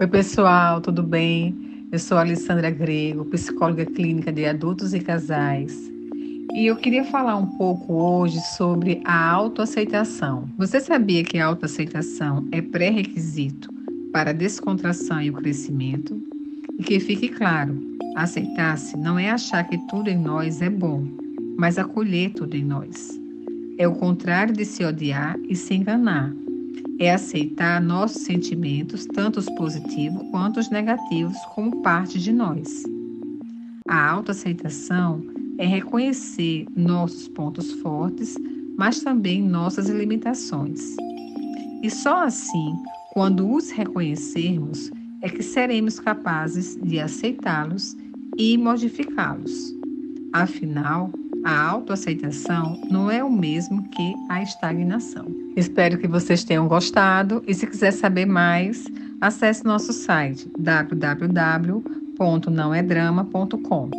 Oi, pessoal, tudo bem? Eu sou a Alessandra Grego, psicóloga clínica de adultos e casais. E eu queria falar um pouco hoje sobre a autoaceitação. Você sabia que a autoaceitação é pré-requisito para a descontração e o crescimento? E que fique claro, aceitar-se não é achar que tudo em nós é bom, mas acolher tudo em nós. É o contrário de se odiar e se enganar é aceitar nossos sentimentos, tanto os positivos quanto os negativos, como parte de nós. A autoaceitação é reconhecer nossos pontos fortes, mas também nossas limitações. E só assim, quando os reconhecermos, é que seremos capazes de aceitá-los e modificá-los. Afinal, a autoaceitação não é o mesmo que a estagnação. Espero que vocês tenham gostado e se quiser saber mais, acesse nosso site www.nãoedrama.com.